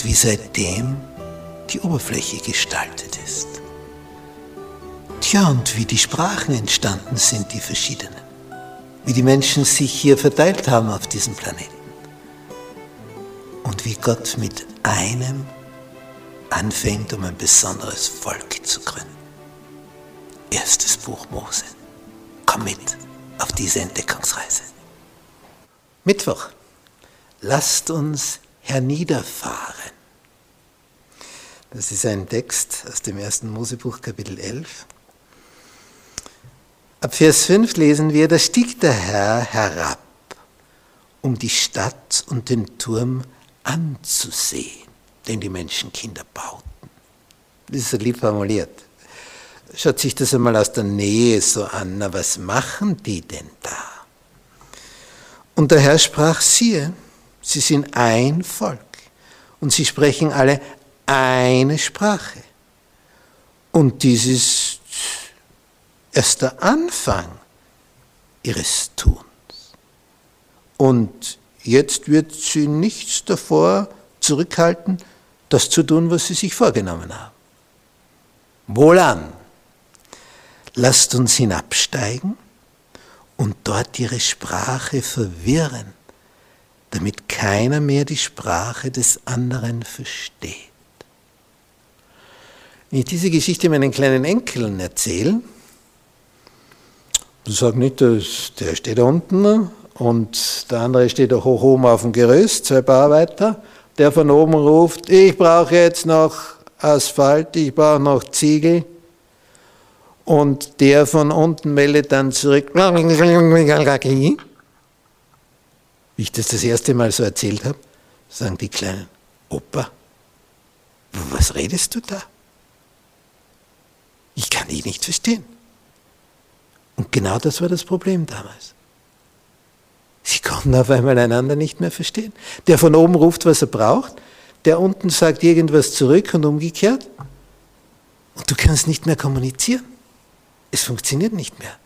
und wie seitdem die Oberfläche gestaltet ist. Tja, und wie die Sprachen entstanden sind, die verschiedenen. Wie die Menschen sich hier verteilt haben auf diesem Planeten. Und wie Gott mit einem anfängt, um ein besonderes Volk zu gründen. Erstes Buch Mose. Komm mit auf diese Entdeckungsreise. Mittwoch. Lasst uns herniederfahren. Das ist ein Text aus dem ersten Mosebuch Kapitel 11. Ab Vers 5 lesen wir, da stieg der Herr herab, um die Stadt und den Turm anzusehen, den die Menschenkinder bauten. Das ist so lieb formuliert. Schaut sich das einmal aus der Nähe so an, na was machen die denn da? Und der Herr sprach, siehe, sie sind ein Volk und sie sprechen alle eine Sprache. Und dies ist erst der Anfang ihres Tuns. Und jetzt wird sie nichts davor zurückhalten, das zu tun, was sie sich vorgenommen haben. Wohlan, lasst uns hinabsteigen und dort ihre Sprache verwirren, damit keiner mehr die Sprache des anderen versteht. Wenn ich diese Geschichte meinen kleinen Enkeln erzähle, du sagst nicht, der steht da unten und der andere steht da hoch oben auf dem Gerüst, zwei Bauarbeiter, der von oben ruft, ich brauche jetzt noch Asphalt, ich brauche noch Ziegel. Und der von unten meldet dann zurück, wie ich das das erste Mal so erzählt habe, sagen die Kleinen, Opa, was redest du da? Ich kann dich nicht verstehen. Und genau das war das Problem damals. Sie konnten auf einmal einander nicht mehr verstehen. Der von oben ruft, was er braucht, der unten sagt irgendwas zurück und umgekehrt. Und du kannst nicht mehr kommunizieren. Es funktioniert nicht mehr.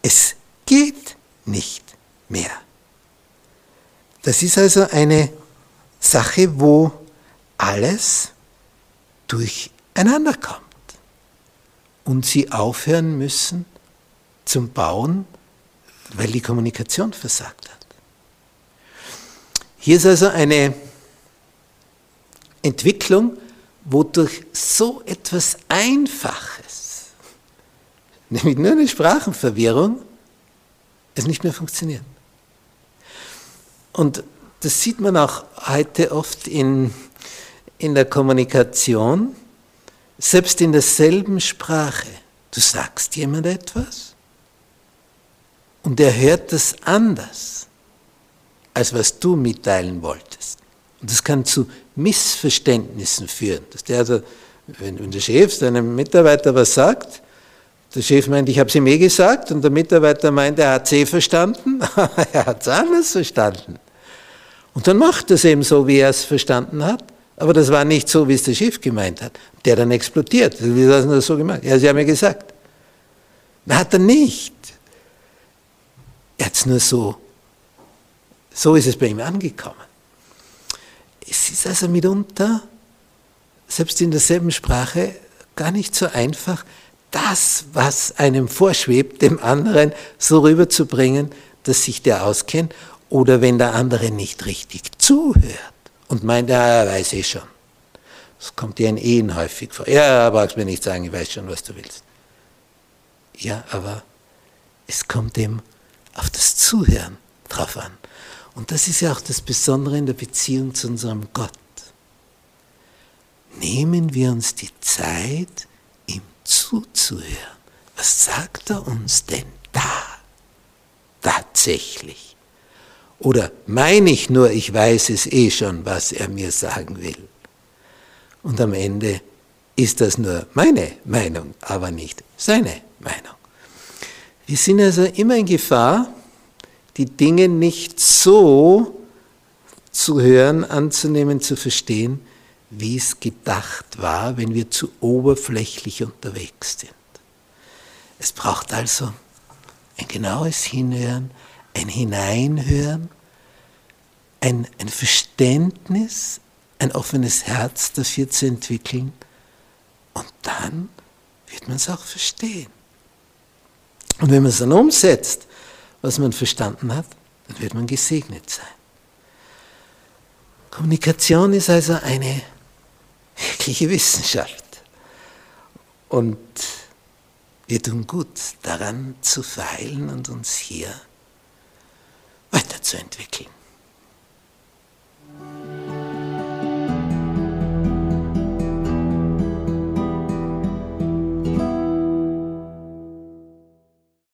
Es geht nicht mehr. Das ist also eine Sache, wo alles durch einander kommt und sie aufhören müssen zum Bauen, weil die Kommunikation versagt hat. Hier ist also eine Entwicklung, wodurch so etwas Einfaches, nämlich nur eine Sprachenverwirrung, es nicht mehr funktioniert. Und das sieht man auch heute oft in, in der Kommunikation, selbst in derselben Sprache. Du sagst jemand etwas und er hört das anders, als was du mitteilen wolltest. Und das kann zu Missverständnissen führen. Dass der also, wenn, der Chef seinem Mitarbeiter was sagt, der Chef meint, ich habe es ihm eh gesagt, und der Mitarbeiter meint, er hat es eh verstanden, er hat es anders verstanden. Und dann macht er es eben so, wie er es verstanden hat. Aber das war nicht so, wie es der Chef gemeint hat. Der dann explodiert. Wie hat er das so gemacht? Ja, Sie haben ja gesagt. Na, hat er nicht. Er hat es nur so, so ist es bei ihm angekommen. Es ist also mitunter, selbst in derselben Sprache, gar nicht so einfach, das, was einem vorschwebt, dem anderen so rüberzubringen, dass sich der auskennt, oder wenn der andere nicht richtig zuhört und meint, ja, er weiß eh schon. Das kommt dir in Ehen häufig vor. Ja, brauchst mir nicht sagen, ich weiß schon, was du willst. Ja, aber es kommt eben auf das Zuhören drauf an. Und das ist ja auch das Besondere in der Beziehung zu unserem Gott. Nehmen wir uns die Zeit, ihm zuzuhören. Was sagt er uns denn da tatsächlich? Oder meine ich nur, ich weiß es eh schon, was er mir sagen will. Und am Ende ist das nur meine Meinung, aber nicht seine Meinung. Wir sind also immer in Gefahr, die Dinge nicht so zu hören, anzunehmen, zu verstehen, wie es gedacht war, wenn wir zu oberflächlich unterwegs sind. Es braucht also ein genaues Hinhören, ein Hineinhören, ein, ein Verständnis, ein offenes Herz dafür zu entwickeln und dann wird man es auch verstehen. Und wenn man es dann umsetzt, was man verstanden hat, dann wird man gesegnet sein. Kommunikation ist also eine wirkliche Wissenschaft. Und wir tun gut daran zu feilen und uns hier weiterzuentwickeln.